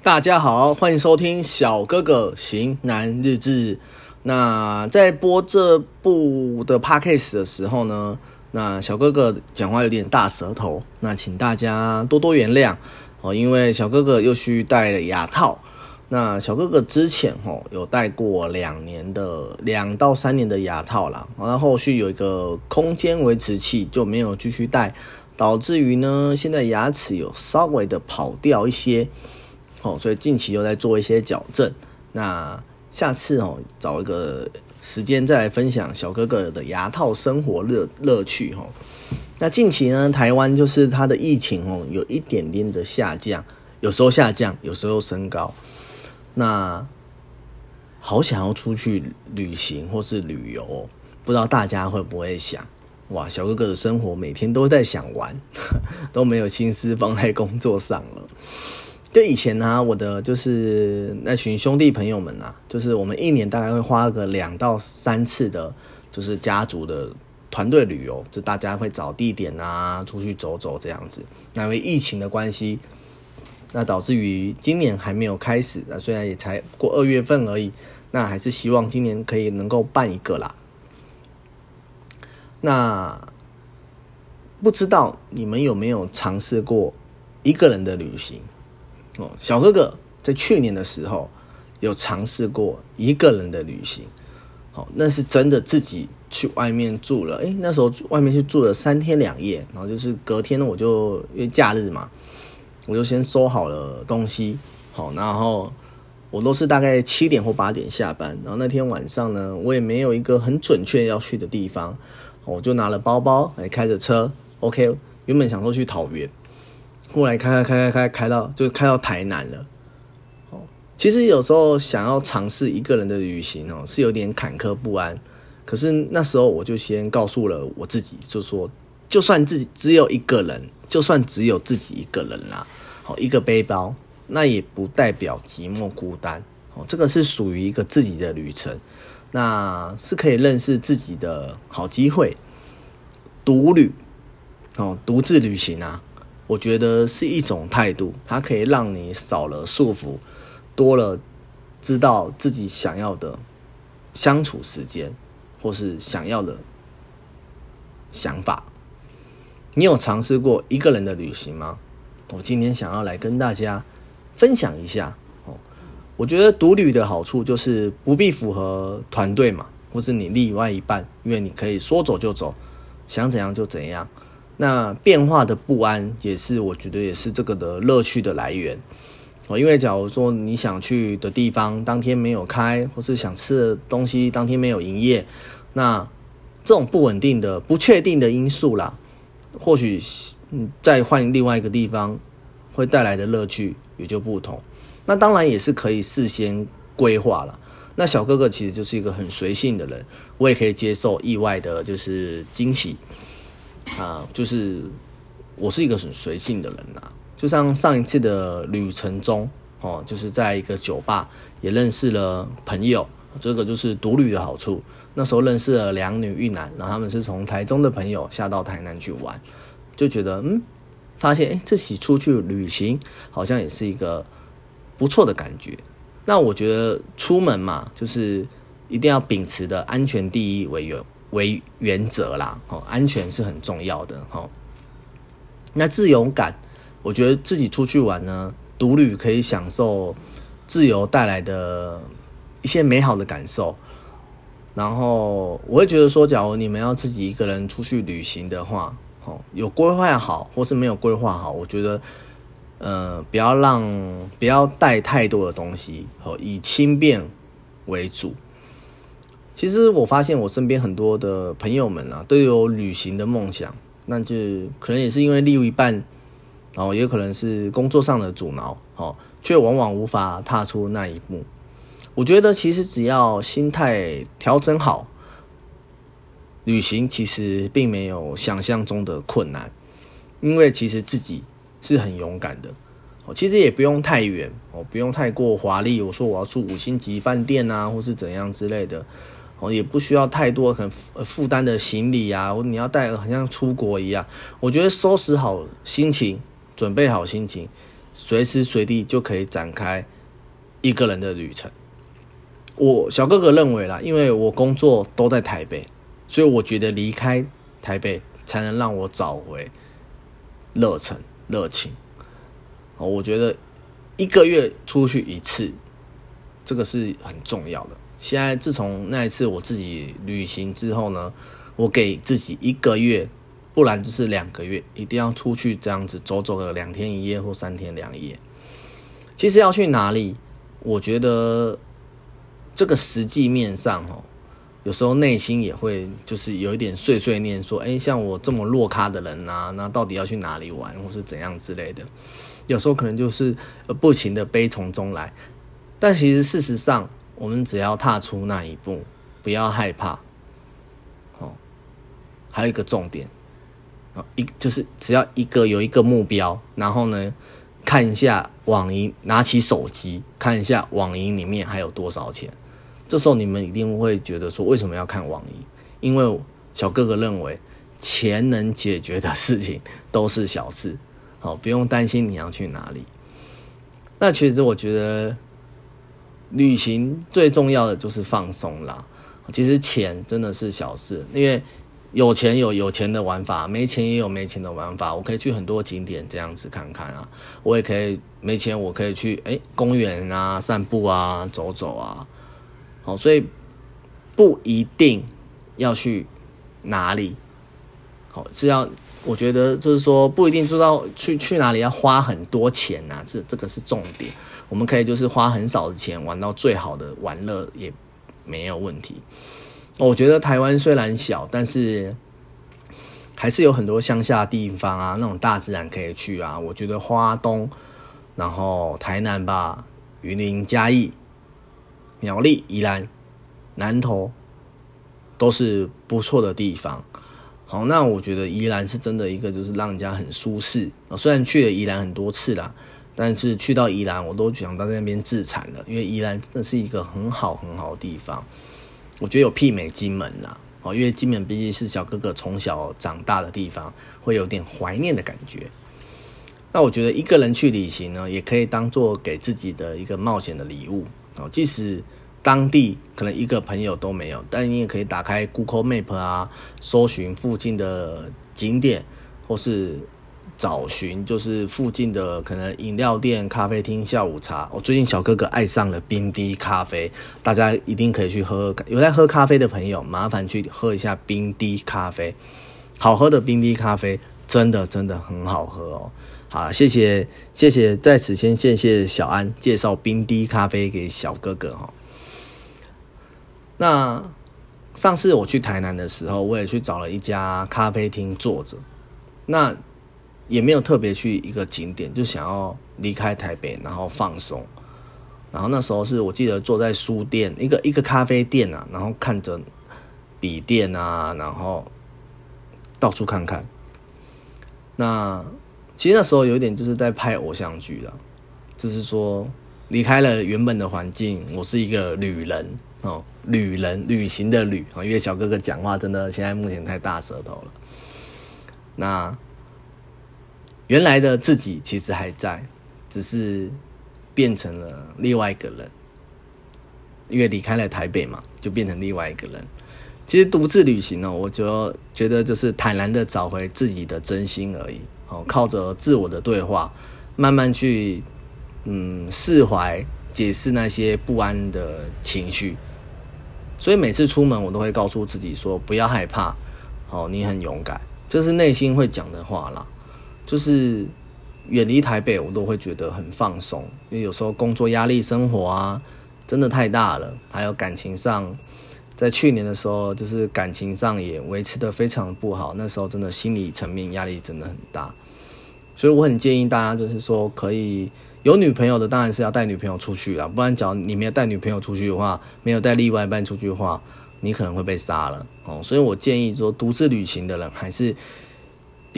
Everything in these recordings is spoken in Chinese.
大家好，欢迎收听小哥哥型男日志。那在播这部的 podcast 的时候呢，那小哥哥讲话有点大舌头，那请大家多多原谅哦，因为小哥哥又去戴了牙套。那小哥哥之前吼有戴过两年的两到三年的牙套啦，然后后续有一个空间维持器就没有继续戴，导致于呢现在牙齿有稍微的跑掉一些，哦，所以近期又在做一些矫正。那下次哦找一个时间再来分享小哥哥的牙套生活乐乐趣吼。那近期呢台湾就是它的疫情哦有一点点的下降，有时候下降，有时候升高。那好想要出去旅行或是旅游，不知道大家会不会想？哇，小哥哥的生活每天都在想玩，都没有心思放在工作上了。就以前呢，我的就是那群兄弟朋友们啊，就是我们一年大概会花个两到三次的，就是家族的团队旅游，就大家会找地点啊，出去走走这样子。那因为疫情的关系。那导致于今年还没有开始，那虽然也才过二月份而已，那还是希望今年可以能够办一个啦。那不知道你们有没有尝试过一个人的旅行？哦，小哥哥在去年的时候有尝试过一个人的旅行，好，那是真的自己去外面住了，诶，那时候外面去住了三天两夜，然后就是隔天呢，我就因为假日嘛。我就先收好了东西，好，然后我都是大概七点或八点下班，然后那天晚上呢，我也没有一个很准确要去的地方，我就拿了包包来开着车，OK，原本想说去桃园，过来开开开开开开到就开到台南了，哦，其实有时候想要尝试一个人的旅行哦，是有点坎坷不安，可是那时候我就先告诉了我自己，就说就算自己只有一个人，就算只有自己一个人啦。哦一个背包，那也不代表寂寞孤单哦。这个是属于一个自己的旅程，那是可以认识自己的好机会。独旅哦，独自旅行啊，我觉得是一种态度，它可以让你少了束缚，多了知道自己想要的相处时间，或是想要的想法。你有尝试过一个人的旅行吗？我今天想要来跟大家分享一下哦，我觉得独旅的好处就是不必符合团队嘛，或是你另外一半，因为你可以说走就走，想怎样就怎样。那变化的不安也是我觉得也是这个的乐趣的来源哦，因为假如说你想去的地方当天没有开，或是想吃的东西当天没有营业，那这种不稳定的、不确定的因素啦，或许。嗯，再换另外一个地方，会带来的乐趣也就不同。那当然也是可以事先规划了。那小哥哥其实就是一个很随性的人，我也可以接受意外的，就是惊喜啊，就是我是一个很随性的人呐。就像上一次的旅程中，哦，就是在一个酒吧也认识了朋友，这个就是独旅的好处。那时候认识了两女一男，然后他们是从台中的朋友下到台南去玩。就觉得嗯，发现哎，自己出去旅行好像也是一个不错的感觉。那我觉得出门嘛，就是一定要秉持的安全第一为原为原则啦。哦，安全是很重要的。哦，那自由感，我觉得自己出去玩呢，独旅可以享受自由带来的一些美好的感受。然后我会觉得说，假如你们要自己一个人出去旅行的话，哦有规划好，或是没有规划好，我觉得，呃，不要让不要带太多的东西，哦，以轻便为主。其实我发现我身边很多的朋友们啊，都有旅行的梦想，那就可能也是因为另一半，然后也可能是工作上的阻挠，哦，却往往无法踏出那一步。我觉得其实只要心态调整好。旅行其实并没有想象中的困难，因为其实自己是很勇敢的。哦，其实也不用太远哦，不用太过华丽。我说我要住五星级饭店啊，或是怎样之类的，哦，也不需要太多很负担的行李啊，你要带，好像出国一样。我觉得收拾好心情，准备好心情，随时随地就可以展开一个人的旅程。我小哥哥认为啦，因为我工作都在台北，所以我觉得离开台北才能让我找回热忱、热情。我觉得一个月出去一次，这个是很重要的。现在自从那一次我自己旅行之后呢，我给自己一个月，不然就是两个月，一定要出去这样子走走个两天一夜或三天两夜。其实要去哪里，我觉得这个实际面上哦，有时候内心也会就是有一点碎碎念，说，哎，像我这么弱咖的人啊，那到底要去哪里玩，或是怎样之类的。有时候可能就是不停的悲从中来，但其实事实上，我们只要踏出那一步，不要害怕。哦，还有一个重点，啊，一就是只要一个有一个目标，然后呢，看一下网银，拿起手机看一下网银里面还有多少钱。这时候你们一定会觉得说，为什么要看网银？因为小哥哥认为，钱能解决的事情都是小事。好，不用担心你要去哪里。那其实我觉得，旅行最重要的就是放松啦。其实钱真的是小事，因为有钱有有钱的玩法，没钱也有没钱的玩法。我可以去很多景点这样子看看啊，我也可以没钱，我可以去哎公园啊散步啊走走啊。好，所以不一定要去哪里，好是要。我觉得就是说，不一定知道去去哪里要花很多钱呐，这这个是重点。我们可以就是花很少的钱玩到最好的玩乐也没有问题。我觉得台湾虽然小，但是还是有很多乡下地方啊，那种大自然可以去啊。我觉得花东，然后台南吧，云林、嘉义、苗栗、宜兰、南投都是不错的地方。好，那我觉得宜兰是真的一个，就是让人家很舒适啊。虽然去了宜兰很多次啦，但是去到宜兰，我都想到那边自残了，因为宜兰真的是一个很好很好的地方。我觉得有媲美金门啦，哦，因为金门毕竟是小哥哥从小长大的地方，会有点怀念的感觉。那我觉得一个人去旅行呢，也可以当做给自己的一个冒险的礼物哦，即使。当地可能一个朋友都没有，但你也可以打开 Google Map 啊，搜寻附近的景点，或是找寻就是附近的可能饮料店、咖啡厅、下午茶。我最近小哥哥爱上了冰滴咖啡，大家一定可以去喝。有在喝咖啡的朋友，麻烦去喝一下冰滴咖啡，好喝的冰滴咖啡真的真的很好喝哦。好，谢谢谢谢，在此先谢谢小安介绍冰滴咖啡给小哥哥哈。那上次我去台南的时候，我也去找了一家咖啡厅坐着，那也没有特别去一个景点，就想要离开台北，然后放松。然后那时候是我记得坐在书店一个一个咖啡店啊，然后看着笔电啊，然后到处看看。那其实那时候有点就是在拍偶像剧了，就是说离开了原本的环境，我是一个旅人。哦，旅人旅行的旅啊，因为小哥哥讲话真的现在目前太大舌头了。那原来的自己其实还在，只是变成了另外一个人。因为离开了台北嘛，就变成另外一个人。其实独自旅行呢，我就觉得就是坦然的找回自己的真心而已。哦，靠着自我的对话，慢慢去嗯释怀、解释那些不安的情绪。所以每次出门，我都会告诉自己说：“不要害怕，好，你很勇敢。”这是内心会讲的话啦。就是远离台北，我都会觉得很放松，因为有时候工作压力、生活啊，真的太大了。还有感情上，在去年的时候，就是感情上也维持的非常不好。那时候真的心理层面压力真的很大。所以我很建议大家，就是说可以。有女朋友的当然是要带女朋友出去了，不然，假如你没有带女朋友出去的话，没有带另外一半出去的话，你可能会被杀了哦。所以我建议说，独自旅行的人还是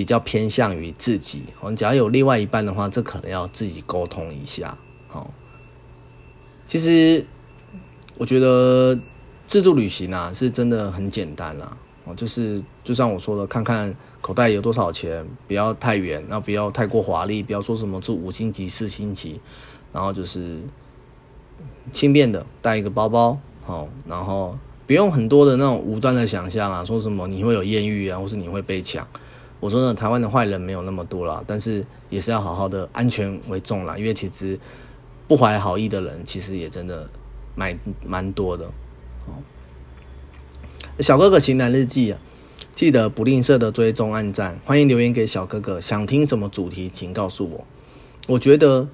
比较偏向于自己。哦，假如有另外一半的话，这可能要自己沟通一下。哦，其实我觉得自助旅行啊，是真的很简单啦。哦，就是就像我说的，看看口袋有多少钱，不要太远，那不要太过华丽，不要说什么住五星级、四星级，然后就是轻便的带一个包包，哦，然后不用很多的那种无端的想象啊，说什么你会有艳遇啊，或是你会被抢。我说呢，台湾的坏人没有那么多啦，但是也是要好好的安全为重啦，因为其实不怀好意的人其实也真的蛮蛮多的。哦，小哥哥情男日记啊，记得不吝啬的追踪按赞，欢迎留言给小哥哥，想听什么主题请告诉我。我觉得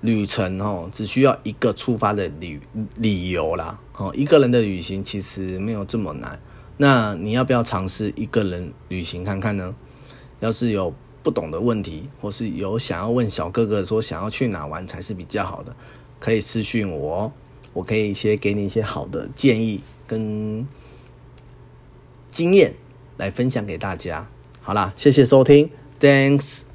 旅程哦，只需要一个出发的理理由啦。哦，一个人的旅行其实没有这么难。那你要不要尝试一个人旅行看看呢？要是有不懂的问题，或是有想要问小哥哥说想要去哪玩才是比较好的，可以私讯我哦，我可以先给你一些好的建议跟经验来分享给大家。好啦，谢谢收听，Thanks。